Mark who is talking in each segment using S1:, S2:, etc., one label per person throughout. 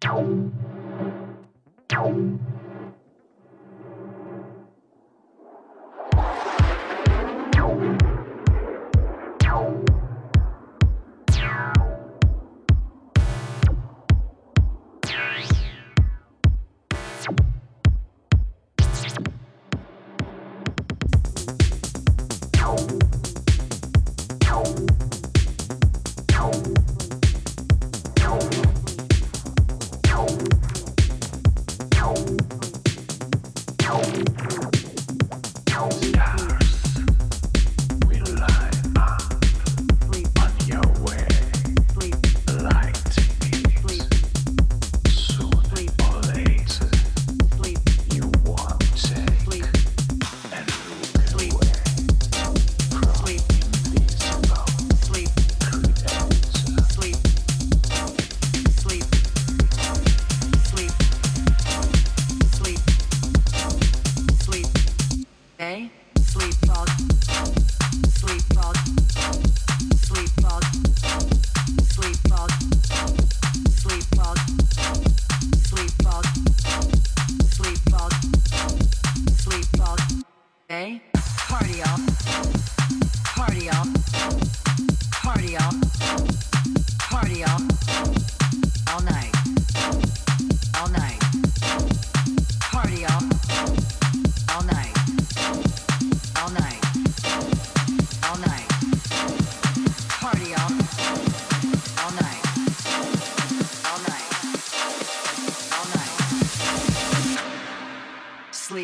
S1: Tchau.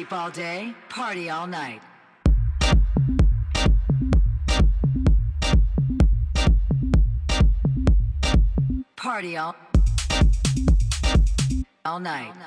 S1: Party day, party all night. Party all, all night. All night.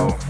S1: Oh.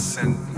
S1: nonsense.